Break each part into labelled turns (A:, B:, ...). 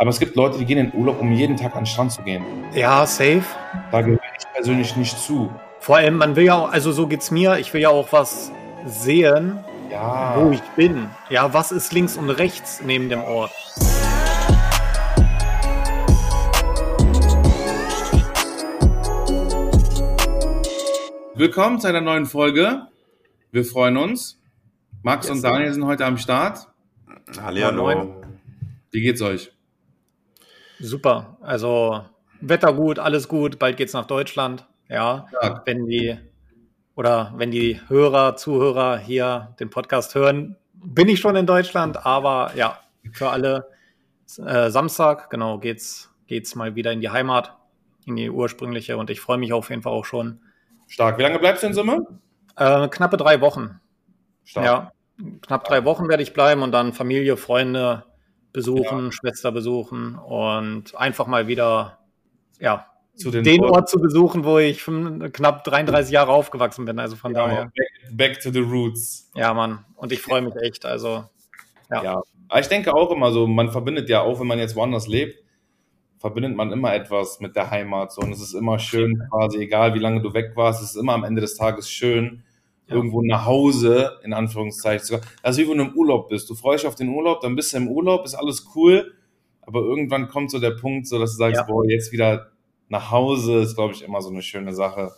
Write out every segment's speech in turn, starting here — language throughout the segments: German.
A: Aber es gibt Leute, die gehen in Urlaub, um jeden Tag an den Strand zu gehen.
B: Ja, safe.
A: Da gehöre ich persönlich nicht zu.
B: Vor allem, man will ja auch, also so geht's mir, ich will ja auch was sehen,
A: Ja.
B: wo ich bin. Ja, was ist links und rechts neben dem Ort?
A: Willkommen zu einer neuen Folge. Wir freuen uns. Max
B: Yes,
A: und. Daniel sind heute am Start.
C: Hallihallo.
B: Moin.
A: Wie geht's euch?
B: Super. Also Wetter gut, alles gut, bald geht's nach Deutschland. Ja,
A: Ja.
B: wenn die oder wenn die Hörer, Zuhörer hier den Podcast hören, bin ich schon in Deutschland, aber ja, für alle äh, Samstag, genau, geht's geht's mal wieder in die Heimat, in die ursprüngliche und ich freue mich auf jeden Fall auch schon.
A: Stark. Wie lange bleibst du in Summe?
B: Äh, knappe drei Wochen.
A: Stark.
B: Ja, knapp drei Wochen werde ich bleiben und dann Familie, Freunde besuchen, Schwester besuchen und einfach mal wieder, ja,
A: Zu den,
B: den Ort zu besuchen, wo ich knapp 33 Jahre aufgewachsen bin. Also von
A: Ja,
B: daher,
A: back, back to the roots.
B: ja, Mann. Und ich freue mich echt. Also, ja.
A: Ja. Aber ich denke auch immer so, man verbindet ja auch, wenn man jetzt woanders lebt, verbindet man immer etwas mit der Heimat. So. Und es ist immer schön, quasi, egal wie lange du weg warst, es ist immer am Ende des Tages schön,
B: Ja.
A: irgendwo nach Hause, in Anführungszeichen zu kommen. Also wie wenn du im Urlaub bist. Du freust dich auf den Urlaub, dann bist du im Urlaub, ist alles cool, aber irgendwann kommt so der Punkt, so dass du sagst,
B: Ja.
A: boah, jetzt wieder nach Hause, ist, glaube ich, immer so eine schöne Sache.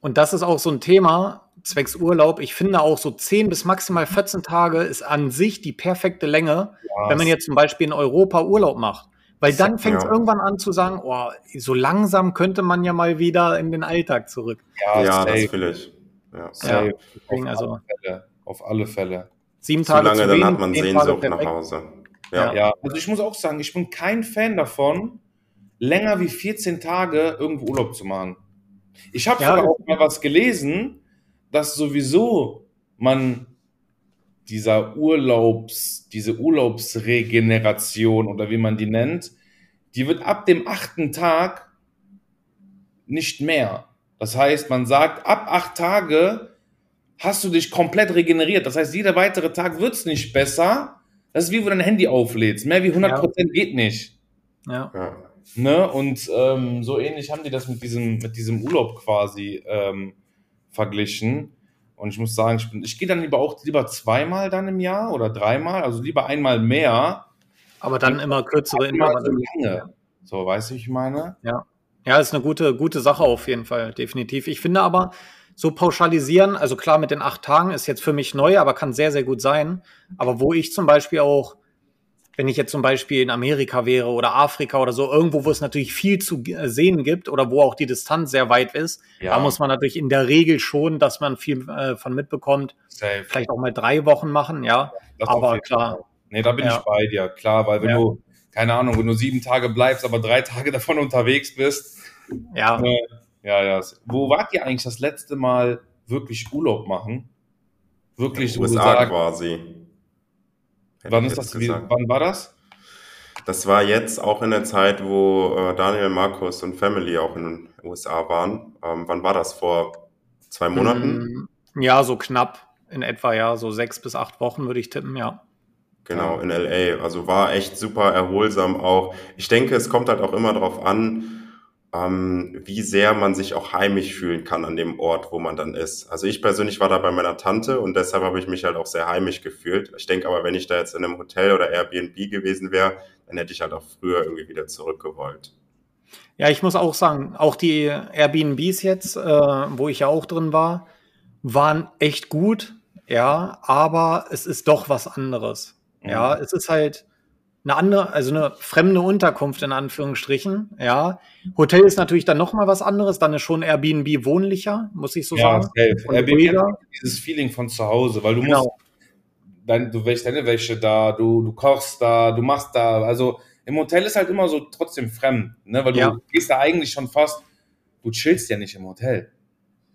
B: Und das ist auch so ein Thema, zwecks Urlaub. Ich finde auch so 10 bis maximal 14 Tage ist an sich die perfekte Länge,
A: Ja,
B: wenn man jetzt zum Beispiel in Europa Urlaub macht. Weil dann fängt es
C: Ja.
B: irgendwann an zu sagen, oh, so langsam könnte man ja mal wieder in den Alltag zurück.
A: ja,
C: Ja, das ich. Ja.
A: safe. Auf,
B: also
A: alle Fälle, auf alle Fälle.
B: sieben
C: Zu
B: Tage
C: lange,
B: zu
C: dann hat man Sehnsucht nach. Hause. Ja.
A: Ja, also ich muss auch sagen, ich bin kein Fan davon, länger wie 14 Tage irgendwo Urlaub zu machen. Ich habe
B: Ja,
A: auch mal was gelesen, dass sowieso man dieser Urlaubs, diese Urlaubsregeneration oder wie man die nennt, die wird ab dem achten Tag nicht mehr. Das heißt, man sagt, ab acht Tage hast du dich komplett regeneriert. Das heißt, jeder weitere Tag wird es nicht besser. Das ist wie, wenn du dein Handy auflädst. Mehr wie 100% geht nicht.
B: Ja.
C: Ja.
A: Ne? Und ähm, so ähnlich haben die das mit diesem, mit diesem Urlaub quasi ähm, verglichen. Und ich muss sagen, ich, bin- ich gehe dann lieber auch lieber zweimal dann im Jahr oder dreimal, also lieber einmal mehr,
B: Aber dann immer kürzere
A: immer so
B: Intervalle.
A: lange. So, weißt du, wie ich meine?
B: Ja, ist eine gute, gute Sache auf jeden Fall, definitiv. Ich finde aber, so pauschalisieren, also klar, mit den acht Tagen ist jetzt für mich neu, aber kann sehr, sehr gut sein. Aber wo ich zum Beispiel auch, wenn ich jetzt zum Beispiel in Amerika wäre oder Afrika oder so, irgendwo, wo es natürlich viel zu äh, sehen gibt oder wo auch die Distanz sehr weit ist, da muss man natürlich in der Regel schon, dass man viel äh, von mitbekommt,
A: safe.
B: vielleicht auch mal drei Wochen machen, ja.
A: Das
B: aber klar.
A: Nee, da bin
B: Ja.
A: ich bei dir, klar, weil wenn
B: Ja.
A: du, keine Ahnung, wenn du sieben Tage bleibst, aber drei Tage davon unterwegs bist,
B: Ja,
A: äh, ja, ja. Wo wart ihr eigentlich das letzte Mal wirklich Urlaub machen? Wirklich,
C: USA
A: sagst,
C: quasi. Hätte
A: wann ist das, wie,
C: gesagt.
A: wann war das?
C: Das war jetzt auch in der Zeit, wo äh, Daniel, Markus und Family auch in den USA waren. Ähm, wann war das? Vor zwei Monaten?
B: Mm, Ja, so knapp in etwa, ja, so sechs bis acht Wochen würde ich tippen, ja.
C: Genau, in LA. Also war echt super erholsam auch. Ich denke, es kommt halt auch immer darauf an, ähm, wie sehr man sich auch heimisch fühlen kann an dem Ort, wo man dann ist. Also ich persönlich war da bei meiner Tante und deshalb habe ich mich halt auch sehr heimisch gefühlt. Ich denke aber, wenn ich da jetzt in einem Hotel oder Airbnb gewesen wäre, dann hätte ich halt auch früher irgendwie wieder zurückgewollt.
B: Ja, ich muss auch sagen, auch die Airbnbs jetzt, äh, wo ich ja auch drin war, waren echt gut, ja, aber es ist doch was anderes. Ja, es ist halt eine andere, also eine fremde Unterkunft in Anführungsstrichen, ja. Hotel ist natürlich dann noch mal was anderes, dann ist schon Airbnb wohnlicher, muss ich so
A: ja,
B: sagen.
A: safe.
B: Und
A: Airbnb hat dieses Feeling von zu Hause, weil du musst,
B: Genau.
A: dein, du wäschst deine Wäsche da, du, du kochst da, du machst da, also im Hotel ist halt immer so trotzdem fremd, ne, weil du
B: Ja.
A: gehst da eigentlich schon fast, du chillst ja nicht im Hotel.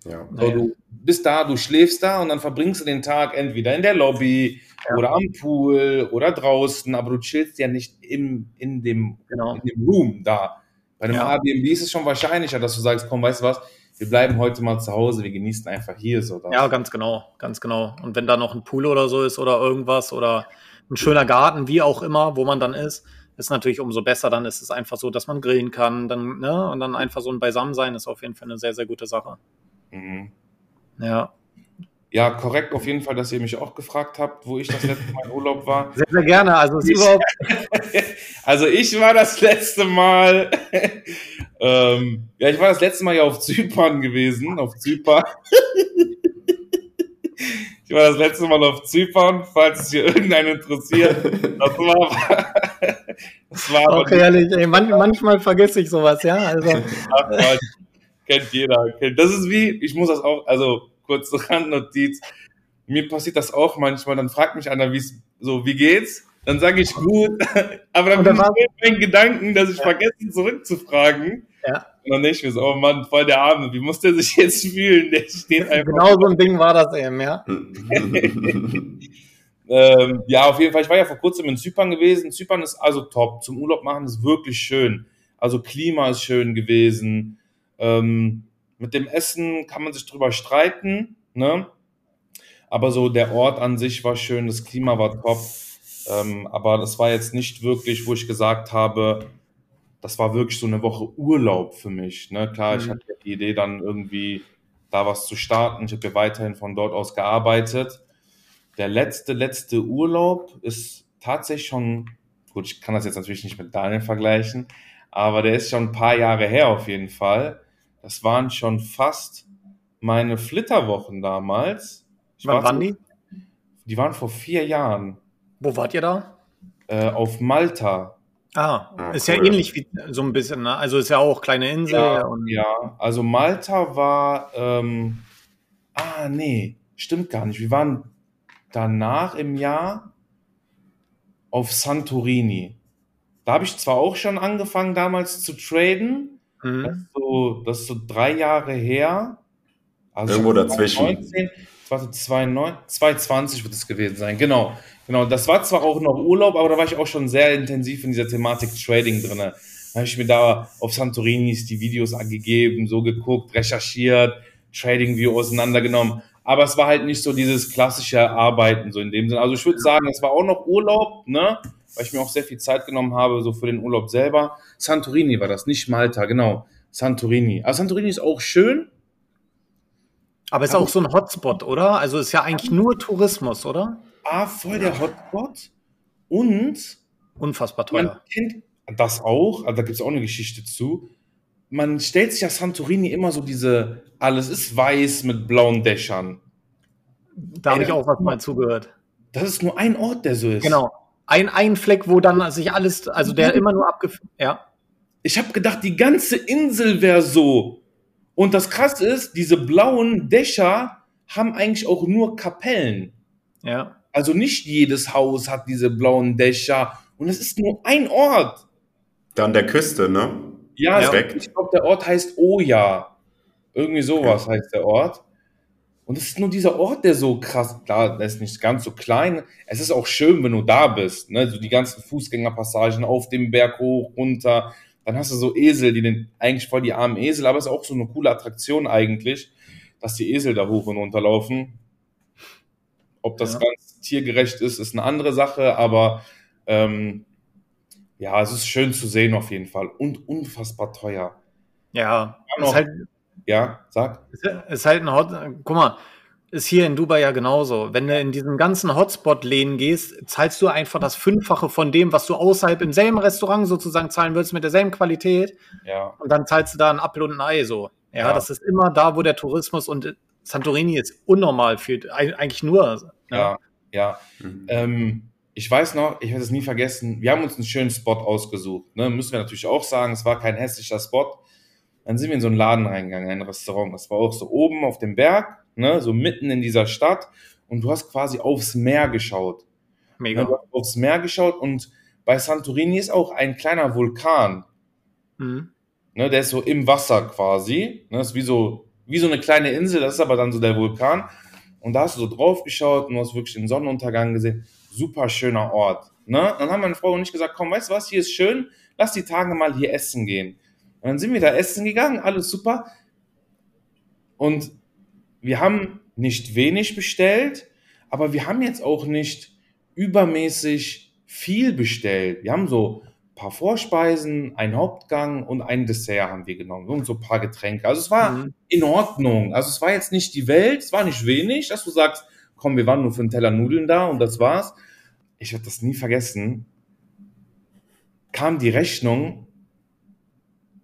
C: Ja.
A: So, du bist da, du schläfst da und dann verbringst du den Tag entweder in der Lobby
B: Ja.
A: oder am Pool oder draußen, aber du chillst ja nicht im, in, dem,
B: Genau.
A: in dem Room da. Bei einem
B: Ja.
A: Airbnb ist es schon wahrscheinlicher, dass du sagst, komm, weißt du was, wir bleiben heute mal zu Hause, wir genießen einfach hier so. Das.
B: Ja, ganz genau, ganz genau. Und wenn da noch ein Pool oder so ist oder irgendwas oder ein schöner Garten, wie auch immer, wo man dann ist, ist natürlich umso besser. Dann ist es einfach so, dass man grillen kann, dann, ne, und dann einfach so ein Beisammensein ist auf jeden Fall eine sehr, sehr gute Sache.
A: Mhm.
B: Ja.
A: Ja, korrekt auf jeden Fall, dass ihr mich auch gefragt habt, wo ich das letzte Mal in Urlaub war.
B: Sehr, sehr gerne. Also,
A: Ich- Also ich war das letzte Mal, ähm, ja, ich war das letzte Mal ja auf Zypern gewesen, auf Zypern. ich war das letzte Mal auf Zypern, falls es hier irgendeinen interessiert. Das war, das war
B: auch ehrlich, ey, man, manchmal vergesse ich sowas, ja. Also,
A: kennt jeder. Das ist wie, ich muss das auch, also kurze Randnotiz. Mir passiert das auch manchmal. Dann fragt mich einer, wie es so, wie geht's? Dann sage ich gut, aber dann
B: Und
A: bin
B: dann
A: ich in meinen Gedanken, dass ich vergesse zurückzufragen.
B: Ja.
A: Und dann denke ich mir so, oh Mann, voll der Arme, wie muss der sich jetzt fühlen? Der steht einfach.
B: genau so ein Ding war das eben, ja.
A: Ähm, ja, auf jeden Fall. Ich war ja vor kurzem in Zypern gewesen. Zypern ist also top. Zum Urlaub machen ist wirklich schön. Also Klima ist schön gewesen. Ähm, mit dem Essen kann man sich drüber streiten, ne? Aber so der Ort an sich war schön, das Klima war top. Ähm, aber das war jetzt nicht wirklich, wo ich gesagt habe, das war wirklich so eine Woche Urlaub für mich. Ne? Klar, ich
B: Mhm.
A: hatte die Idee, dann irgendwie da was zu starten. Ich habe ja weiterhin von dort aus gearbeitet. Der letzte, letzte Urlaub ist tatsächlich schon, gut, ich kann das jetzt natürlich nicht mit Daniel vergleichen, aber der ist schon ein paar Jahre her auf jeden Fall. Das waren schon fast meine Flitterwochen damals. Ich
B: Wann
A: war
B: waren die?
A: Die waren vor vier Jahren
B: Wo wart ihr da?
A: äh, auf Malta.
B: Ah,
C: Ah,
B: ist ja
C: cool.
B: ähnlich wie so ein bisschen, ne? Also ist ja auch kleine Insel
A: Ja,
B: und
A: ja, also Malta war, ähm, ah, nee, stimmt gar nicht. Wir waren danach im Jahr auf Santorini. Da habe ich zwar auch schon angefangen damals zu traden, das
B: Mhm.
A: ist so, das ist so drei Jahre her. Also
C: Irgendwo dazwischen.
A: 2019, 2029, 2020 wird es gewesen sein, genau. Genau, das war zwar auch noch Urlaub, aber da war ich auch schon sehr intensiv in dieser Thematik Trading drin. Da habe ich mir da auf Santorinis die Videos angegeben, so geguckt, recherchiert, Trading View auseinandergenommen. Aber es war halt nicht so dieses klassische Arbeiten, so in dem Sinne. Also ich würde sagen, es war auch noch Urlaub, ne? Weil ich mir auch sehr viel Zeit genommen habe, so für den Urlaub selber. Santorini war das, nicht Malta, genau. Santorini. Aber Santorini ist auch schön.
B: Aber ist auch so ein Hotspot, oder? Also ist ja eigentlich nur Tourismus, oder?
A: Ah, voll der Hotspot. Und
B: Unfassbar
A: man
B: teuer.
A: kennt das auch, also da gibt es auch eine Geschichte zu. Man stellt sich ja Santorini immer so diese, alles ist weiß mit blauen Dächern.
B: Da habe ich auch was mal zugehört.
A: Das ist nur ein Ort, der so ist.
B: Genau. Ein, ein Fleck, wo dann sich alles, also der immer nur abgefüllt. Ja.
A: Ich habe gedacht, die ganze Insel wäre so. Und das Krasse ist, diese blauen Dächer haben eigentlich auch nur Kapellen.
B: Ja.
A: Also nicht jedes Haus hat diese blauen Dächer. Und es ist nur ein Ort.
C: Da an der Küste, ne?
A: Ja,
C: Direkt.
A: ich glaube, der Ort heißt Oja. Irgendwie sowas heißt der Ort. Und es ist nur dieser Ort, der so krass, klar, der ist nicht ganz so klein. Es ist auch schön, wenn du da bist. Ne? So die ganzen Fußgängerpassagen auf dem Berg hoch, runter. Dann hast du so Esel, die den eigentlich voll die armen Esel, aber es ist auch so eine coole Attraktion eigentlich, dass die Esel da hoch und runter laufen. Ob das
B: Ja.
A: ganz tiergerecht ist, ist eine andere Sache, aber ähm, ja, es ist schön zu sehen auf jeden Fall und unfassbar teuer.
B: Ja. Ist halt,
A: Ja, sag.
B: ist, ist halt ein Hot. Guck mal, ist hier in Dubai ja genauso. Wenn du in diesen ganzen Hotspot-Läden gehst, zahlst du einfach das Fünffache von dem, was du außerhalb im selben Restaurant sozusagen zahlen würdest mit derselben Qualität.
A: Ja,
B: Und dann zahlst du da einen Apfel und ein Ei so. Ja,
A: Ja.
B: das ist immer da, wo der Tourismus und Santorini ist unnormal viel. Eig- Eigentlich nur.
A: ja, ja.
C: Mhm.
A: Ähm, ich weiß noch, ich werde es nie vergessen, wir haben uns einen schönen Spot ausgesucht. Ne? Müssen wir natürlich auch sagen, es war kein hässlicher Spot. Dann sind wir in so einen Laden reingegangen, in ein Restaurant. Das war auch so oben auf dem Berg, ne? so mitten in dieser Stadt. Und du hast quasi aufs Meer geschaut. Ne?
B: Mega.
A: Du hast aufs Meer geschaut und bei Santorini ist auch ein kleiner Vulkan.
B: Mhm.
A: Ne, der ist so im Wasser quasi. Ne, ist wie so, wie so eine kleine Insel, das ist aber dann so der Vulkan. Und da hast du so drauf geschaut und du hast wirklich den Sonnenuntergang gesehen. Super schöner Ort. Ne? Dann haben meine Frau und ich gesagt, komm, weißt du was, hier ist schön, lass die Tage mal hier essen gehen. Und dann sind wir da essen gegangen, alles super. Und wir haben nicht wenig bestellt, aber wir haben jetzt auch nicht übermäßig viel bestellt. Wir haben so paar Vorspeisen, ein Hauptgang und ein Dessert haben wir genommen und so ein paar Getränke. Also es war
B: Mhm.
A: in Ordnung. Also es war jetzt nicht die Welt, es war nicht wenig, dass du sagst, komm, wir waren nur für einen Teller Nudeln da und das war's. Ich werde das nie vergessen. Kam die Rechnung,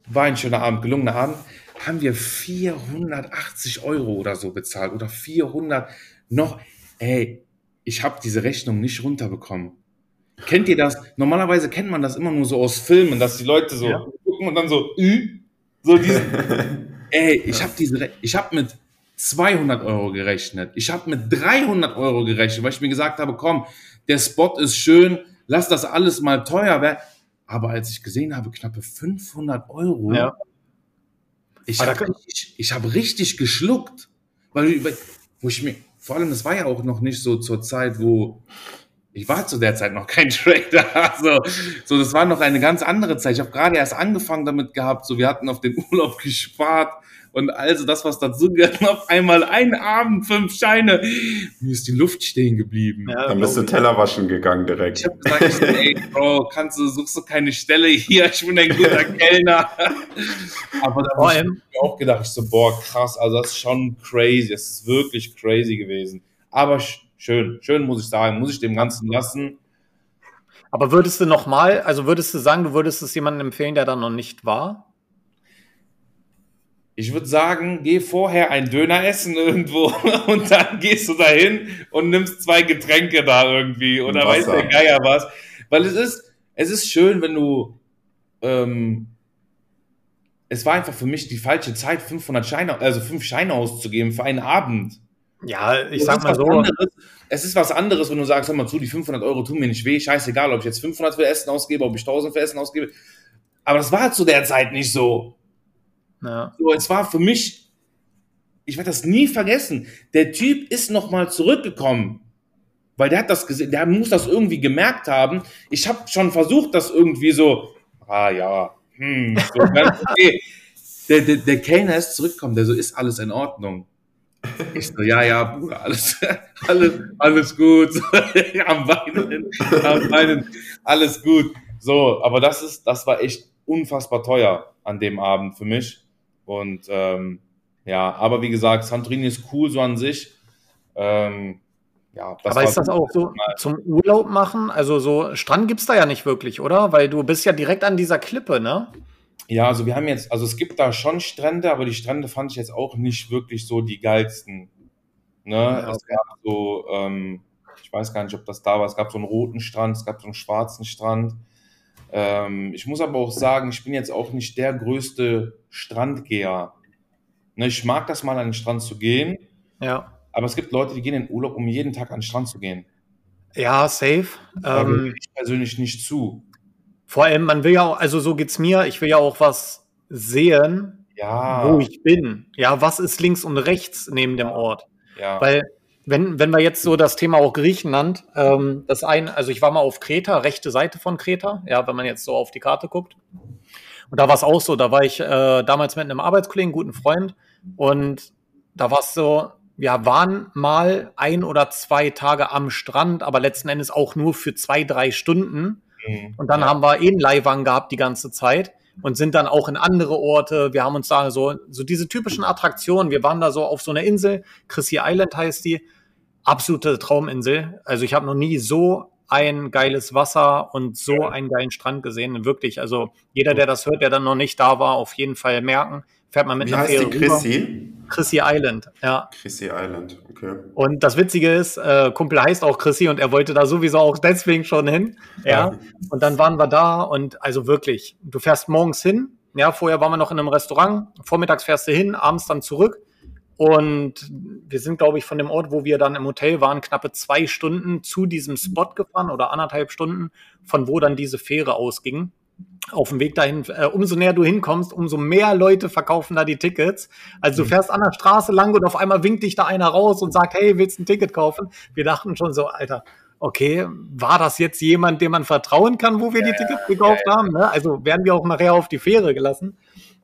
A: war ein schöner Abend, gelungener Abend, haben wir 480 Euro oder so bezahlt oder 400 noch. Ey, ich habe diese Rechnung nicht runterbekommen. Kennt ihr das? Normalerweise kennt man das immer nur so aus Filmen, dass die Leute so
B: Ja.
A: gucken und dann so, ü, so diesen, ey, ich habe diese, Re- ich habe mit 200 Euro gerechnet. Ich habe mit 300 Euro gerechnet, weil ich mir gesagt habe, komm, der Spot ist schön, lass das alles mal teuer werden. Aber als ich gesehen habe, knappe 500 Euro,
B: Ja.
A: ich habe richtig, ich hab richtig geschluckt. Weil, weil- wo ich mir, vor allem, das war ja auch noch nicht so zur Zeit, wo ich war zu der Zeit noch kein Trader. Also, so, das war noch eine ganz andere Zeit. Ich habe gerade erst angefangen damit gehabt. So, wir hatten auf den Urlaub gespart und also das, was dazu gehört, auf einmal ein Abend, fünf Scheine. Mir ist die Luft stehen geblieben.
B: Ja,
C: Dann bist du Teller waschen gegangen
A: Ich
C: direkt.
A: habe gesagt, ich so, ey, Bro, kannst du, suchst du keine Stelle hier? Ich bin ein guter Kellner. Aber da habe ich mir auch gedacht, ich so, boah, krass, also das ist schon crazy, das ist wirklich crazy gewesen. Aber schön, schön muss ich sagen, muss ich dem Ganzen lassen.
B: aber würdest du noch mal, also würdest du sagen, du würdest es jemandem empfehlen, der da noch nicht war?
A: Ich würde sagen, geh vorher ein Döner essen irgendwo und dann gehst du dahin und nimmst zwei Getränke da irgendwie oder weiß der Geier was. Weil es ist, es ist schön, wenn du, ähm, es war einfach für mich die falsche Zeit, 500 Scheine, also fünf Scheine auszugeben für einen Abend.
B: Ja, ich
A: Es
B: sag
A: ist
B: mal
A: was
B: so.
A: Anderes, es ist was anderes, wenn du sagst, hör mal zu, die 500 Euro tun mir nicht weh, scheißegal, ob ich jetzt 500 für Essen ausgebe, ob ich 1000 für Essen ausgebe. Aber das war zu der Zeit nicht so.
B: Ja.
A: So, es war für mich, ich werde das nie vergessen. Der Typ ist nochmal zurückgekommen, weil der hat das gesehen, der muss das irgendwie gemerkt haben. Ich habe schon versucht, das irgendwie so, ah ja, hm, so ganz okay. Der, der, der Kellner ist zurückgekommen, der so, ist alles in Ordnung. Ich so, ja, ja, Bruder, alles, alles, alles gut. Am Weinen, am Weinen, alles gut. So, aber das ist, das war echt unfassbar teuer an dem Abend für mich. Und ähm, ja, aber wie gesagt, Santorini ist cool so an sich. Ähm, ja, das
B: Aber ist das auch so zum Urlaub machen? Also so Strand gibt's da ja nicht wirklich, oder? Weil du bist ja direkt an dieser Klippe, ne?
A: Ja, also wir haben jetzt, also es gibt da schon Strände, aber die Strände fand ich jetzt auch nicht wirklich so die geilsten. Ne?
B: Ja,
A: Es
B: okay.
A: gab so, ähm, ich weiß gar nicht, ob das da war, es gab so einen roten Strand, es gab so einen schwarzen Strand. Ähm, ich muss aber auch sagen, ich bin jetzt auch nicht der größte Strandgeher. Ne, ich mag das mal an den Strand zu gehen,
B: Ja.
A: aber es gibt Leute, die gehen in Urlaub, um jeden Tag an den Strand zu gehen.
B: Ja, safe.
A: Da
B: Ähm,
A: ich persönlich nicht zu.
B: Vor allem, man will ja auch, also so geht's mir, ich will ja auch was sehen,
A: Ja,
B: wo ich bin. Ja, was ist links und rechts neben dem Ort?
A: ja.
B: Weil, wenn, wenn wir jetzt so das Thema auch Griechenland, ähm, das ein, also ich war mal auf Kreta, rechte Seite von Kreta, ja, wenn man jetzt so auf die Karte guckt. Und da war es auch so, da war ich äh, damals mit einem Arbeitskollegen, guten Freund, und da war es so, wir waren mal ein oder zwei Tage am Strand, aber letzten Endes auch nur für zwei, drei Stunden.
A: Mhm.
B: Und dann
A: ja.
B: haben wir eh einen Leihwagen gehabt die ganze Zeit und sind dann auch in andere Orte. Wir haben uns da so, so diese typischen Attraktionen. Wir waren da so auf so einer Insel, Chrissy Island heißt die. Absolute Trauminsel. Also ich habe noch nie so ein geiles Wasser und so einen geilen Strand gesehen. Wirklich. Also jeder, der das hört, der dann noch nicht da war, auf jeden Fall merken. Fährt man mit
C: Wie
B: einer
C: heißt die
B: Fähre rüber.
C: Chrissy?
B: Chrissy Island, ja.
C: Chrissy Island, okay.
B: Und das Witzige ist, äh, Kumpel heißt auch Chrissy und er wollte da sowieso auch deswegen schon hin. Ja. Und dann waren wir da und also wirklich, du fährst morgens hin. Ja, vorher waren wir noch in einem Restaurant. Vormittags fährst du hin, abends dann zurück. Und wir sind, glaube ich, von dem Ort, wo wir dann im Hotel waren, knappe zwei Stunden zu diesem Spot gefahren oder anderthalb Stunden, von wo dann diese Fähre ausging. Auf dem Weg dahin, äh, umso näher du hinkommst, umso mehr Leute verkaufen da die Tickets. Also du fährst an der Straße lang und auf einmal winkt dich da einer raus und sagt, hey, willst du ein Ticket kaufen? Wir dachten schon so, Alter, okay, war das jetzt jemand, dem man vertrauen kann, wo wir die Tickets gekauft haben? Ne? Also werden wir auch nachher auf die Fähre gelassen.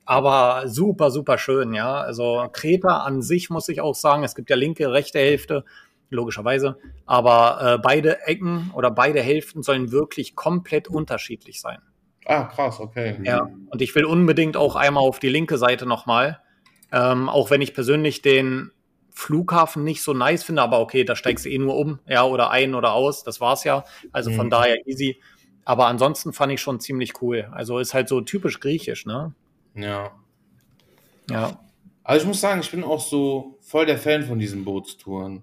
B: Aber super, super schön, ja. Also Kreta an sich muss ich auch sagen, es gibt ja linke, rechte Hälfte, logischerweise. Aber äh, beide Ecken oder beide Hälften sollen wirklich komplett unterschiedlich sein.
A: Ah, krass, okay.
B: Ja, und ich will unbedingt auch einmal auf die linke Seite nochmal. Ähm, auch wenn ich persönlich den Flughafen nicht so nice finde, aber okay, da steigst du eh nur um, ja, oder ein oder aus, das war's ja. Also von
A: Mhm.
B: daher easy. Aber ansonsten fand ich schon ziemlich cool. Also ist halt so typisch griechisch, ne?
A: Ja.
B: Ja.
A: Also ich muss sagen, ich bin auch so voll der Fan von diesen Bootstouren.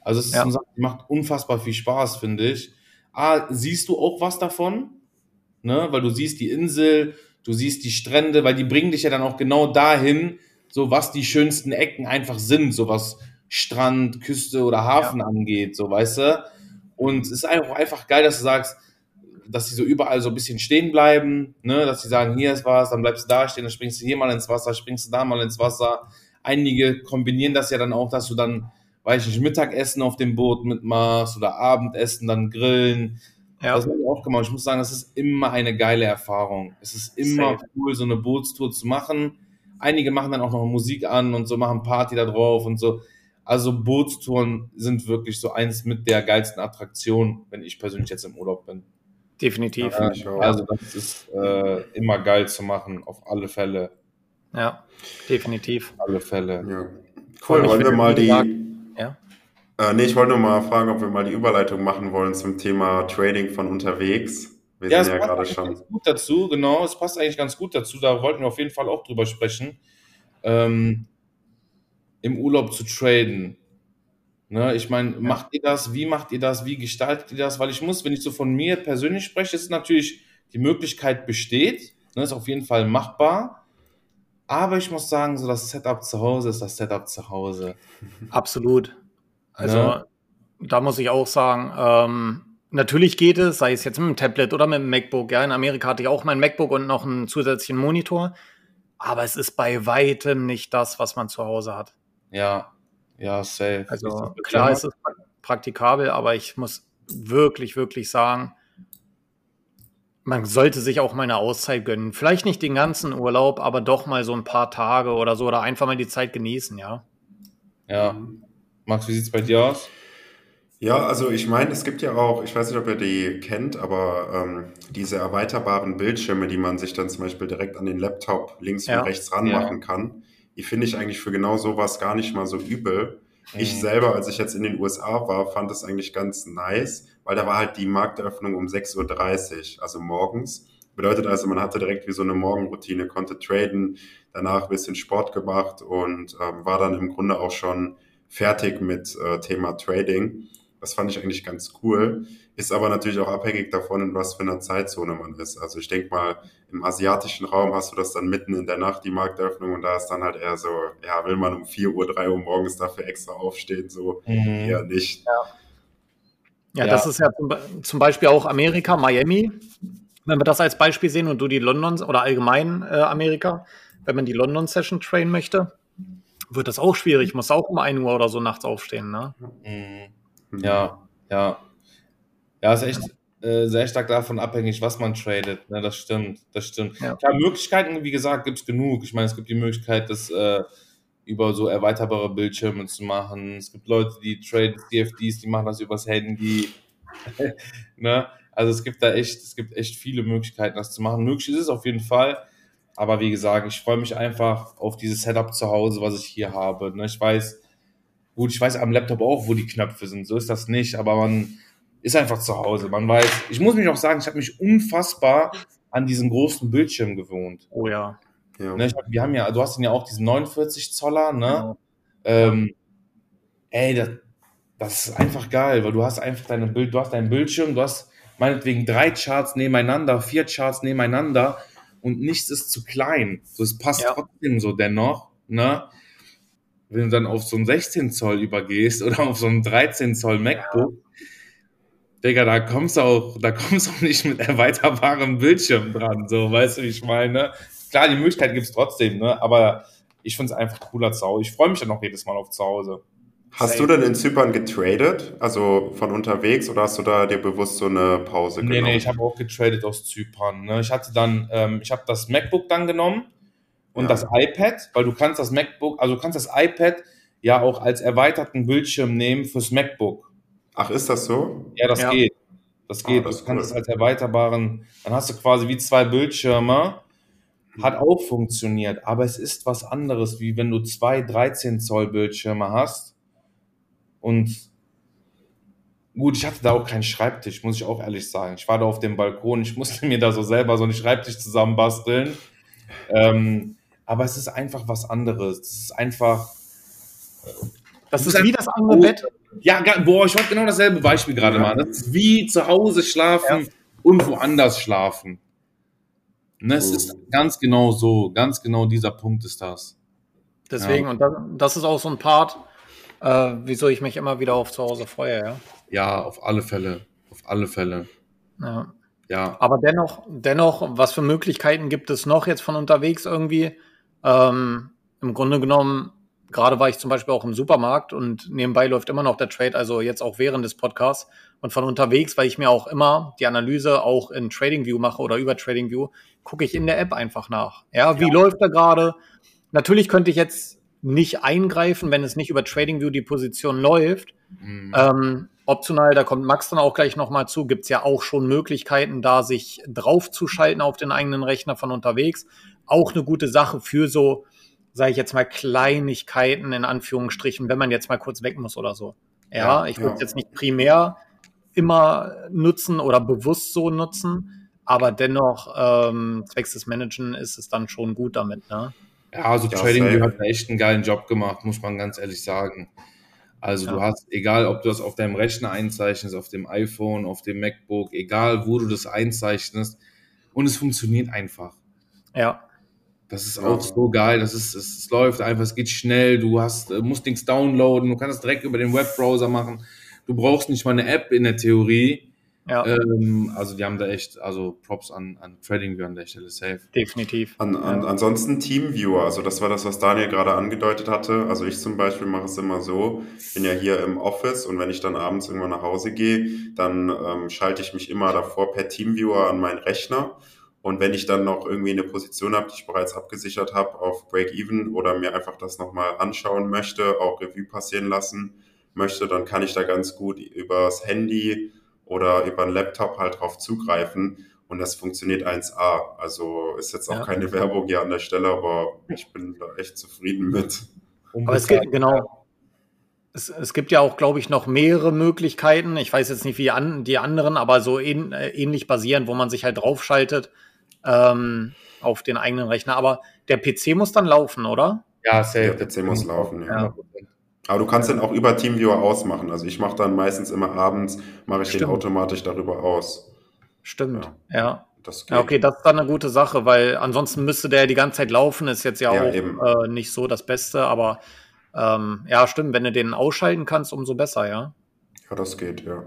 A: Also es ist
B: Ja.
A: macht unfassbar viel Spaß, finde ich. Ah, siehst du auch was davon? Ne? Weil du siehst die Insel, du siehst die Strände, weil die bringen dich ja dann auch genau dahin, so was die schönsten Ecken einfach sind, so was Strand, Küste oder Hafen angeht, so weißt du. Und es ist einfach, einfach geil, dass du sagst, dass sie so überall so ein bisschen stehen bleiben, ne? dass sie sagen, hier ist was, dann bleibst du da stehen, dann springst du hier mal ins Wasser, springst du da mal ins Wasser. Einige kombinieren das ja dann auch, dass du dann, weiß ich nicht, Mittagessen auf dem Boot mitmachst oder Abendessen, dann grillen.
B: Ja.
A: Das habe ich auch gemacht. Ich muss sagen, es ist immer eine geile Erfahrung. Es ist immer
B: Safe.
A: cool, so eine Bootstour zu machen. Einige machen dann auch noch Musik an und so, machen Party da drauf und so. Also Bootstouren sind wirklich so eins mit der geilsten Attraktionen, wenn ich persönlich jetzt im Urlaub bin.
B: Definitiv.
C: Auch.
A: Also das ist äh, immer geil zu machen, auf alle Fälle.
B: Ja, definitiv.
A: Alle Fälle.
C: Ja. Cool,
B: ich
C: wollen wir mal die.
B: ja.
C: Äh, nee, ich wollte nur mal fragen, ob wir mal die Überleitung machen wollen zum Thema Trading von unterwegs. Wir
A: Ja, es
C: sind ja
A: passt
C: gerade
A: eigentlich
C: schon.
A: ganz gut dazu, genau. Es passt eigentlich ganz gut dazu. Da wollten wir auf jeden Fall auch drüber sprechen. Ähm, Im Urlaub zu traden. Ne, ich meine, macht ihr das? Wie macht ihr das? Wie gestaltet ihr das? Weil ich muss, wenn ich so von mir persönlich spreche, ist natürlich, die Möglichkeit besteht. Ne, ist auf jeden Fall machbar. Aber ich muss sagen, so das Setup zu Hause ist das Setup zu Hause.
B: Absolut. Also
A: Ne?
B: da muss ich auch sagen, ähm, natürlich geht es, sei es jetzt mit dem Tablet oder mit dem MacBook. Ja, in Amerika hatte ich auch mein MacBook und noch einen zusätzlichen Monitor. Aber es ist bei weitem nicht das, was man zu Hause hat.
A: Ja, ja, safe.
B: Also klar ist es pra- praktikabel, aber ich muss wirklich, wirklich sagen, man sollte sich auch mal eine Auszeit gönnen. Vielleicht nicht den ganzen Urlaub, aber doch mal so ein paar Tage oder so oder einfach mal die Zeit genießen, ja.
A: Ja. Max, wie sieht's bei dir aus?
C: Ja, also ich meine, es gibt ja auch, ich weiß nicht, ob ihr die kennt, aber ähm, diese erweiterbaren Bildschirme, die man sich dann zum Beispiel direkt an den Laptop links
B: Ja.
C: und rechts ranmachen kann, die finde ich eigentlich für genau sowas gar nicht mal so übel. Ich
A: Mhm.
C: selber, als ich jetzt in den USA war, fand es eigentlich ganz nice, weil da war halt die Markteröffnung um 6.30 Uhr, also morgens. Bedeutet also, man hatte direkt wie so eine Morgenroutine, konnte traden, danach ein bisschen Sport gemacht und ähm, war dann im Grunde auch schon fertig mit äh, Thema Trading. Das fand ich eigentlich ganz cool. Ist aber natürlich auch abhängig davon, in was für einer Zeitzone man ist. Also ich denke mal, im asiatischen Raum hast du das dann mitten in der Nacht, die Markteröffnung, und da ist dann halt eher so, ja, will man um 4 Uhr, 3 Uhr morgens dafür extra aufstehen, so
A: Mhm.
C: eher nicht.
B: Ja,
A: Ja.
B: das ist ja zum Beispiel auch Amerika, Miami. Wenn wir das als Beispiel sehen und du die London oder allgemein äh, Amerika, wenn man die London Session trainen möchte, wird das auch schwierig. Muss auch um 1 Uhr oder so nachts aufstehen. Ne?
A: Mhm. Ja, ja. Ja, ist echt äh, sehr stark davon abhängig, was man tradet. Ne, das stimmt, das stimmt.
B: Ja.
A: Klar, Möglichkeiten, wie gesagt, gibt es genug. Ich meine, es gibt die Möglichkeit, das äh, über so erweiterbare Bildschirme zu machen. Es gibt Leute, die traden CFDs, die machen das übers Handy. ne? Also es gibt da echt, es gibt echt viele Möglichkeiten, das zu machen. Möglich ist es auf jeden Fall. Aber wie gesagt, ich freue mich einfach auf dieses Setup zu Hause, was ich hier habe. Ne? Ich weiß, Gut, ich weiß am Laptop auch, wo die Knöpfe sind. So ist das nicht, aber man ist einfach zu Hause. Man weiß, ich muss mich auch sagen, ich habe mich unfassbar an diesen großen Bildschirm gewohnt.
B: Oh ja.
C: Ja.
A: Ne, ich hab, wir haben ja, du hast ja auch diesen 49 Zoller, ne?
B: Genau.
A: Ähm, ey, das, das ist einfach geil, weil du hast einfach deine Bild, du hast deinen Bildschirm, du hast meinetwegen drei Charts nebeneinander, vier Charts nebeneinander und nichts ist zu klein. So, es passt
B: Ja.
A: trotzdem so dennoch, ne? Wenn du dann auf so einen 16 Zoll übergehst oder auf so einen 13 Zoll MacBook, Digga, da kommst du auch, da kommst du auch nicht mit erweiterbarem Bildschirm dran, so, weißt du, wie ich meine? Klar, die Möglichkeit gibt's trotzdem, ne? Aber ich find's einfach cooler zu Hause. Ich freue mich dann auch jedes Mal auf zu Hause.
C: Hast du denn in Zypern getradet? Also von unterwegs oder hast du da dir bewusst so eine Pause
A: Nee,
C: genommen?
A: nee, ich habe auch getradet aus Zypern. Ne? Ich hatte dann, ähm, ich habe das MacBook dann genommen und
C: Ja.
A: das iPad, weil du kannst das MacBook, also du kannst das iPad ja auch als erweiterten Bildschirm nehmen fürs MacBook.
C: Ach, ist das so?
A: Ja, das
B: Ja.
A: geht. Das geht,
C: Ah, das
A: du kannst
C: cool.
A: es als erweiterbaren, dann hast du quasi wie zwei Bildschirme, hat auch funktioniert, aber es ist was anderes, wie wenn du zwei 13 Zoll Bildschirme hast und gut, ich hatte da auch keinen Schreibtisch, muss ich auch ehrlich sagen. Ich war da auf dem Balkon, ich musste mir da so selber so einen Schreibtisch zusammenbasteln. Ähm, aber es ist einfach was anderes. Es ist einfach,
B: Das ist wie das andere Bett.
A: ja, boah, ich wollte genau dasselbe Beispiel gerade
C: Ja.
A: machen. Das ist wie zu Hause schlafen und woanders schlafen. Ne, es
C: Oh.
A: ist ganz genau so, ganz genau dieser Punkt ist das.
B: Deswegen, und das, das ist auch so ein Part, äh, wieso ich mich immer wieder auf zu Hause freue, ja.
A: Ja, auf alle Fälle, auf alle Fälle.
B: ja.
A: Ja,
B: Aber dennoch, dennoch, was für Möglichkeiten gibt es noch jetzt von unterwegs irgendwie? Ähm, Im Grunde genommen, gerade war ich zum Beispiel auch im Supermarkt und nebenbei läuft immer noch der Trade, also jetzt auch während des Podcasts. Und von unterwegs, weil ich mir auch immer die Analyse auch in TradingView mache oder über TradingView, gucke ich in der App einfach nach. Ja, wie läuft er gerade? Natürlich könnte ich jetzt nicht eingreifen, wenn es nicht über TradingView die Position läuft.
A: Mhm.
B: Ähm, optional, da kommt Max dann auch gleich nochmal zu, gibt's ja auch schon Möglichkeiten, da sich draufzuschalten auf den eigenen Rechner von unterwegs. Auch eine gute Sache für so, sage ich jetzt mal, Kleinigkeiten in Anführungsstrichen, wenn man jetzt mal kurz weg muss oder so. Ja,
A: Ja,
B: ich würde es
C: ja.
B: jetzt nicht primär immer nutzen oder bewusst so nutzen, aber dennoch, ähm, zwecks des Managen ist es dann schon gut damit, ne?
A: Ja, also
C: Ja,
A: TradingView
C: safe.
A: hat echt einen geilen Job gemacht, muss man ganz ehrlich sagen. Also du
B: Ja.
A: hast, egal ob du das auf deinem Rechner einzeichnest, auf dem iPhone, auf dem MacBook, egal wo du das einzeichnest, und es funktioniert einfach.
B: Ja,
A: Das ist auch so geil. Das ist, es, es läuft einfach, es geht schnell. Du hast, äh, musst nichts downloaden, du kannst es direkt über den Webbrowser machen. Du brauchst nicht mal eine App in der Theorie.
B: Ja,
A: Ähm, also die haben da echt, also Props an, an TradingView an der Stelle safe.
B: definitiv.
C: An, an,
B: ja.
C: Ansonsten Teamviewer, also das war das, was Daniel gerade angedeutet hatte. Also ich zum Beispiel mache es immer so, bin ja hier im Office und wenn ich dann abends irgendwann nach Hause gehe, dann ähm, schalte ich mich immer davor per Teamviewer an meinen Rechner. Und wenn ich dann noch irgendwie eine Position habe, die ich bereits abgesichert habe auf Break-Even oder mir einfach das nochmal anschauen möchte, auch Revue passieren lassen möchte, dann kann ich da ganz gut übers Handy oder über einen Laptop halt drauf zugreifen. Und das funktioniert 1A. Also ist jetzt auch
B: Ja.
C: keine Werbung hier an der Stelle, aber ich bin da echt zufrieden mit.
B: Aber es gibt, genau. Es, es gibt ja auch, glaube ich, noch mehrere Möglichkeiten. Ich weiß jetzt nicht, wie an, die anderen, aber so ähn, äh, ähnlich basierend, wo man sich halt draufschaltet ähm, auf den eigenen Rechner. Aber der PC muss dann laufen, oder?
A: Ja, safe.
C: Der PC muss laufen, ja.
B: Ja.
C: Aber du kannst den auch über Teamviewer ausmachen. Also ich mache dann meistens immer abends, mache ich den
B: Stimmt.
C: automatisch darüber aus.
B: Stimmt, ja.
C: Das geht.
B: Ja, okay, das ist dann eine gute Sache, weil ansonsten müsste der die ganze Zeit laufen, ist jetzt ja,
C: Ja,
B: auch
C: eben.
B: äh, nicht so das Beste, aber ähm, ja, stimmt, wenn du den ausschalten kannst, umso besser, ja.
C: Ja, das geht, ja.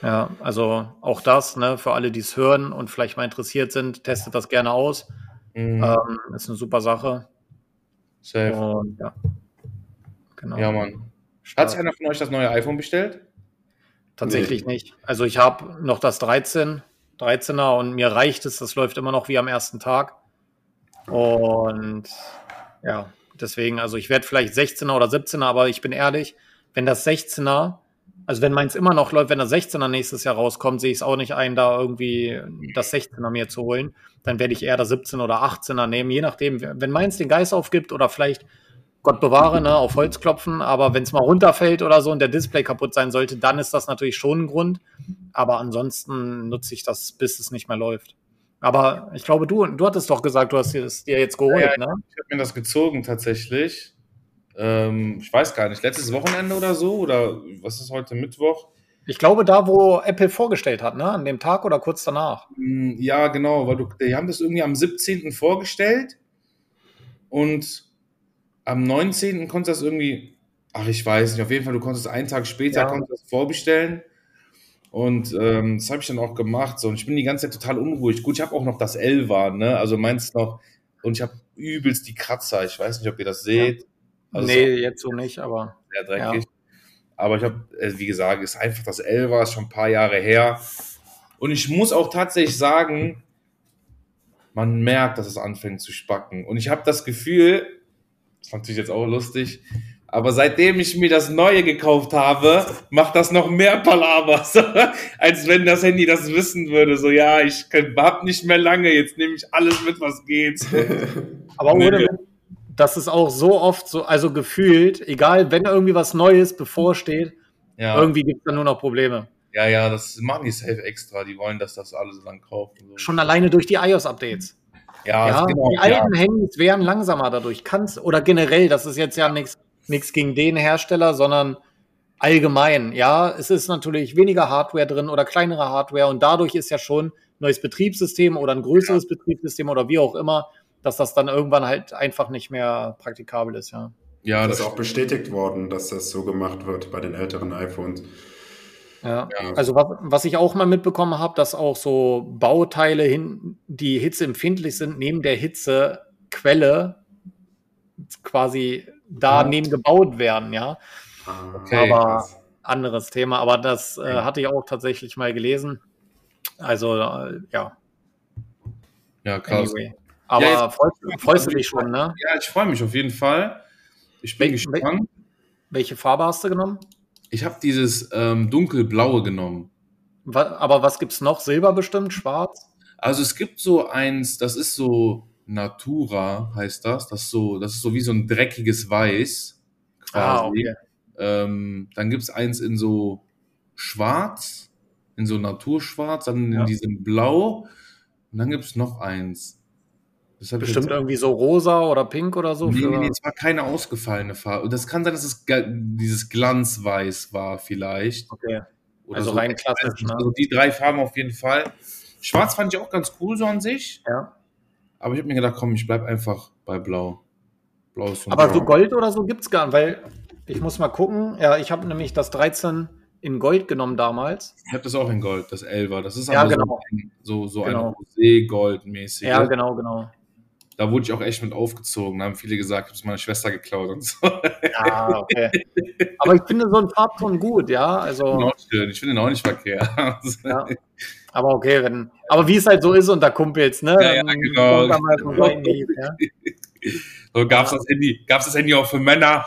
B: Ja, also auch das, ne, für alle, die es hören und vielleicht mal interessiert sind, testet das gerne aus.
A: Mhm.
B: Ähm, ist eine super Sache.
A: safe.
B: Und ja. Genau.
A: Ja, Mann. Hat sich einer von euch das neue iPhone bestellt?
B: Tatsächlich nicht. Also ich habe noch das 13, 13er und mir reicht es, das läuft immer noch wie am ersten Tag. Und ja, deswegen, also ich werde vielleicht 16er oder 17er, aber ich bin ehrlich, wenn das 16er, also wenn meins immer noch läuft, wenn das 16er nächstes Jahr rauskommt, sehe ich es auch nicht ein, da irgendwie das 16er mir zu holen. Dann werde ich eher das 17 oder 18er nehmen, je nachdem, wenn meins den Geist aufgibt oder vielleicht Gott bewahre, ne, auf Holz klopfen, aber wenn es mal runterfällt oder so und der Display kaputt sein sollte, dann ist das natürlich schon ein Grund. Aber ansonsten nutze ich das, bis es nicht mehr läuft. Aber ich glaube, du, du hattest doch gesagt, du hast es dir jetzt geholt,
A: Ja, ja,
B: ne?
A: Ich habe mir das gezogen tatsächlich. Ähm, ich weiß gar nicht, letztes Wochenende oder so? Oder was ist heute Mittwoch?
B: Ich glaube, da, wo Apple vorgestellt hat, ne? An dem Tag oder kurz danach.
A: Hm, Ja, genau, weil du, die haben das irgendwie am 17. vorgestellt und am 19. konntest du das irgendwie, ach, ich weiß nicht, auf jeden Fall, du konntest einen Tag später
B: Ja.
A: konntest das vorbestellen. Und ähm, das habe ich dann auch gemacht. So. Und ich bin die ganze Zeit total unruhig. Gut, ich habe auch noch das Elva, ne? Also meins noch. Und ich habe übelst die Kratzer. Ich weiß nicht, ob ihr das seht. Also es ist
B: nee, jetzt so nicht, aber
A: sehr dreckig. Aber ich habe, äh, wie gesagt, ist einfach das Elva, ist schon ein paar Jahre her. Und ich muss auch tatsächlich sagen, man merkt, dass es anfängt zu spacken. Und ich habe das Gefühl, das ist natürlich jetzt auch lustig, Aber seitdem ich mir das neue gekauft habe, macht das noch mehr Palaver. Als wenn das Handy das wissen würde. So, ja, ich hab nicht mehr lange, jetzt nehme ich alles mit, was geht.
B: Aber ohne, das ist auch so oft so, also gefühlt, egal, wenn irgendwie was Neues bevorsteht, ja. irgendwie gibt es dann nur noch Probleme.
A: Ja, ja, das machen die safe extra. Die wollen, dass das alles dann kauft.
B: So. Schon alleine durch die iOS-Updates. Ja, ja genau, die alten ja. Handys wären langsamer dadurch. Kannst, oder generell, das ist jetzt ja nichts gegen den Hersteller, sondern allgemein. Ja, es ist natürlich weniger Hardware drin oder kleinere Hardware und dadurch ist ja schon neues Betriebssystem oder ein größeres ja. Betriebssystem oder wie auch immer, dass das dann irgendwann halt einfach nicht mehr praktikabel ist, ja.
C: Ja, das ist auch bestätigt worden, dass das so gemacht wird bei den älteren iPhones.
B: Ja, ja. also was, was ich auch mal mitbekommen habe, dass auch so Bauteile, hin, die hitzeempfindlich sind, neben der Hitzequelle quasi daneben ja. gebaut werden, ja. Ah, okay, aber anderes Thema, aber das äh, hatte ich auch tatsächlich mal gelesen. Also, äh, ja.
A: Ja, krass.
B: Anyway. Aber ja, freust, freust, du dich schon, ne?
A: Ja, ich freue mich auf jeden Fall. Ich bin Wel gespannt.
B: Welche Farbe hast du genommen?
A: Ich habe dieses ähm, dunkelblaue genommen.
B: Aber was gibt es noch? Silber bestimmt, schwarz?
A: Also es gibt so eins, das ist so Natura, heißt das. Das ist so, das ist so wie so ein dreckiges Weiß. Quasi. Ah, okay. Ähm, dann gibt es eins in so schwarz, in so Naturschwarz, dann in ja. diesem Blau. Und dann gibt es noch eins.
B: Bestimmt irgendwie so rosa oder pink oder so.
A: Nee, nee, nee, es war keine ausgefallene Farbe. Das kann sein, dass es dieses Glanzweiß war, vielleicht.
B: Okay. Oder also so. rein klassisch.
A: Ne? Also die drei Farben auf jeden Fall. Schwarz fand ich auch ganz cool so an sich.
B: Ja.
A: Aber ich habe mir gedacht, komm, ich bleib einfach bei Blau.
B: Blau ist Aber Blau. so Gold oder so gibt es gar nicht, weil ich muss mal gucken. Ja, ich habe nämlich das 13 in Gold genommen damals.
A: Ich habe das auch in Gold, das 11er. Das ist
B: ja, genau.
A: so, so, so genau. ein Rosé-Gold-mäßig.
B: Ja, genau, genau
A: da wurde ich auch echt mit aufgezogen. Da haben viele gesagt, ich habe es meiner Schwester geklaut und so.
B: Ja, okay. Aber ich finde so ein Farbton gut, ja. Also,
A: ich finde ihn auch nicht verkehrt. Ja.
B: Aber okay, wenn. Aber wie es halt so ist unter Kumpels, ne?
A: Ja, ja genau. So, gab es das Handy, gab's das Handy auch für Männer?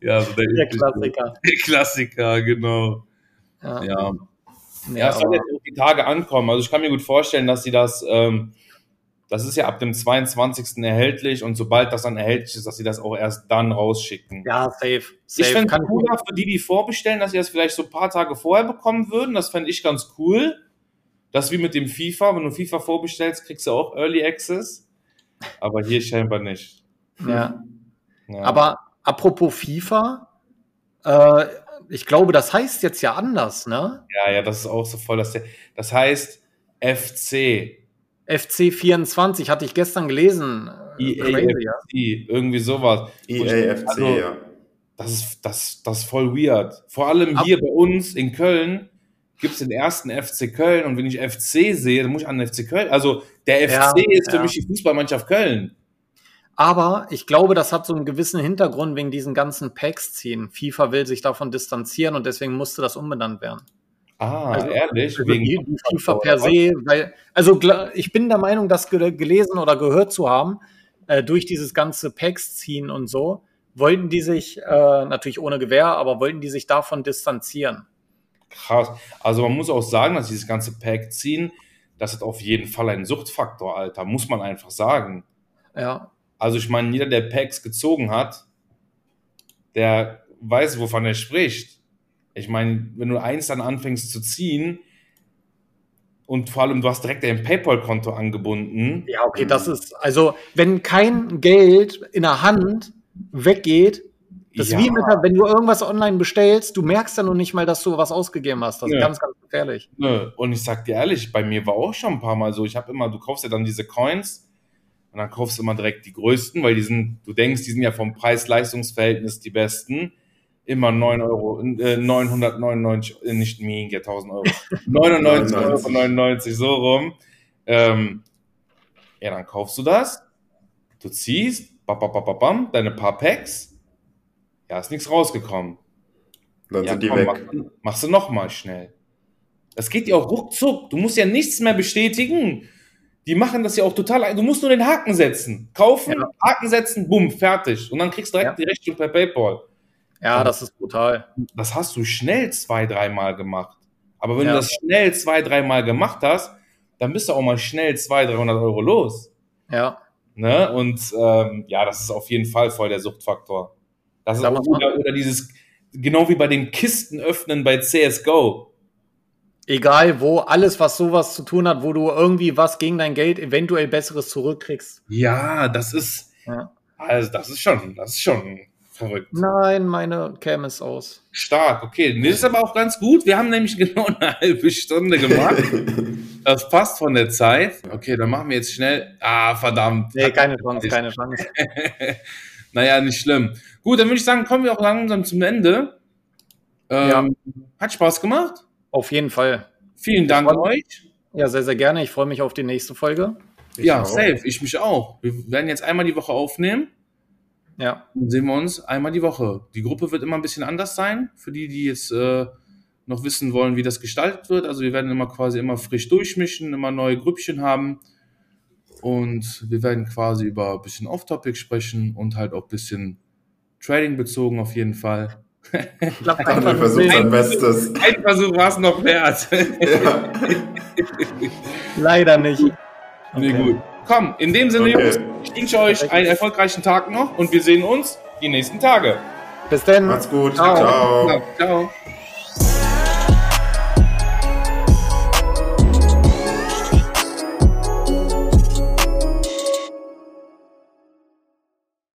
A: ja, so der, der Klassiker. Der Klassiker, genau. Ja. Ja. Es soll jetzt die Tage ankommen. Also ich kann mir gut vorstellen, dass sie das, ähm, das ist ja ab dem 22. erhältlich und sobald das dann erhältlich ist, dass sie das auch erst dann rausschicken.
B: Ja, safe. safe.
A: Ich fände es cooler für die, die vorbestellen, dass sie das vielleicht so ein paar Tage vorher bekommen würden. Das fände ich ganz cool. Das wie mit dem FIFA. Wenn du FIFA vorbestellst, kriegst du auch Early Access. Aber hier scheinbar nicht.
B: Ja. ja. Aber apropos FIFA, äh, ich glaube, das heißt jetzt ja anders, ne?
A: Ja, ja, das ist auch so voll. Das, das heißt FC.
B: FC 24 hatte ich gestern gelesen.
A: EAFC, ja. irgendwie sowas.
C: EAFC, also, ja.
A: Das ist, das, das ist voll weird. Vor allem hier Ab bei uns in Köln gibt es den ersten FC Köln und wenn ich FC sehe, dann muss ich an den FC Köln. Also der FC ja, ist für ja. mich die Fußballmannschaft Köln.
B: Aber ich glaube, das hat so einen gewissen Hintergrund wegen diesen ganzen Packs ziehen. FIFA will sich davon distanzieren und deswegen musste das umbenannt werden.
A: Ah, also, ehrlich? Also
B: wegen FIFA per se, weil, also ich bin der Meinung, das gelesen oder gehört zu haben, äh, durch dieses ganze Packs ziehen und so, wollten die sich, äh, natürlich ohne Gewehr, aber wollten die sich davon distanzieren.
A: Krass. Also man muss auch sagen, dass dieses ganze Pack ziehen, das hat auf jeden Fall einen Suchtfaktor, Alter, muss man einfach sagen.
B: Ja.
A: Also ich meine, jeder, der Packs gezogen hat, der weiß, wovon er spricht. Ich meine, wenn du eins dann anfängst zu ziehen und vor allem du hast direkt dein PayPal-Konto angebunden.
B: Ja, okay, das ist, also wenn kein Geld in der Hand weggeht, das ja. ist wie mit, wenn du irgendwas online bestellst, du merkst ja noch nicht mal, dass du was ausgegeben hast. Das ist ganz, ganz gefährlich.
A: Nö. Und ich sag dir ehrlich, bei mir war auch schon ein paar Mal so, ich habe immer, du kaufst ja dann diese Coins und dann kaufst du immer direkt die größten, weil die sind, du denkst, die sind ja vom Preis-Leistungs-Verhältnis die besten. Immer 9 Euro, äh, 999, äh, nicht mega, 1000 Euro. 99 Euro, 99, so rum. Ähm, ja, dann kaufst du das, du ziehst, bam, bam, bam, bam, deine paar Packs, ja, ist nichts rausgekommen.
C: Dann ja, sind die komm, weg.
A: Mach, machst du nochmal schnell. Das geht ja auch ruckzuck. Du musst ja nichts mehr bestätigen die machen das ja auch total. Du musst nur den Haken setzen. Kaufen,
B: Ja.
A: Haken setzen, bumm, fertig. Und dann kriegst du direkt
B: Ja.
A: die Rechnung per PayPal.
B: Ja, das ist brutal.
A: Das hast du schnell zwei, dreimal gemacht. Aber wenn
B: Ja.
A: du das schnell zwei, dreimal gemacht hast, dann bist du auch mal schnell 200, 300 Euro los.
B: Ja.
A: Ne? Und ähm, ja, das ist auf jeden Fall voll der Suchtfaktor. Das ist oder, oder dieses, genau wie bei den Kisten öffnen bei CSGO.
B: Egal wo, alles, was sowas zu tun hat, wo du irgendwie was gegen dein Geld eventuell Besseres zurückkriegst.
A: Ja, das ist,
B: Ja.
A: also das ist schon, das ist schon verrückt.
B: Nein, meine Cam ist aus.
A: Stark, okay. Das ist aber auch ganz gut. Wir haben nämlich genau eine halbe Stunde gemacht. Das passt von der Zeit. Okay, dann machen wir jetzt schnell. Ah, verdammt.
B: Nee, keine Chance, keine Chance.
A: naja, nicht schlimm. Gut, dann würde ich sagen, kommen wir auch langsam zum Ende. Ähm, Hat Spaß gemacht.
B: Auf jeden Fall.
A: Vielen Dank
B: freut
A: euch.
B: Ja, sehr, sehr gerne. Ich freue mich auf die nächste Folge.
C: Ich
A: ja,
C: auch.
A: safe. Ich mich auch. Wir werden jetzt einmal die Woche aufnehmen.
B: Ja.
A: Dann sehen wir uns einmal die Woche. Die Gruppe wird immer ein bisschen anders sein, für die, die jetzt äh, noch wissen wollen, wie das gestaltet wird. Also wir werden immer quasi immer frisch durchmischen, immer neue Grüppchen haben. Und wir werden quasi über ein bisschen Off-Topic sprechen und halt auch ein bisschen Trading bezogen auf jeden Fall.
B: Klappt
C: André
B: einfach
C: versucht
B: nicht.
C: sein Bestes.
A: Ein Versuch war es noch wert.
C: Ja.
B: Leider nicht.
A: Nee,
B: Okay.
A: gut. Komm, in dem Sinne,
C: Okay.
A: Jungs, ich wünsche euch einen erfolgreichen Tag noch und wir sehen uns die nächsten Tage.
B: Bis dann.
C: Macht's gut.
B: Ciao.
C: Ciao.
A: Ciao.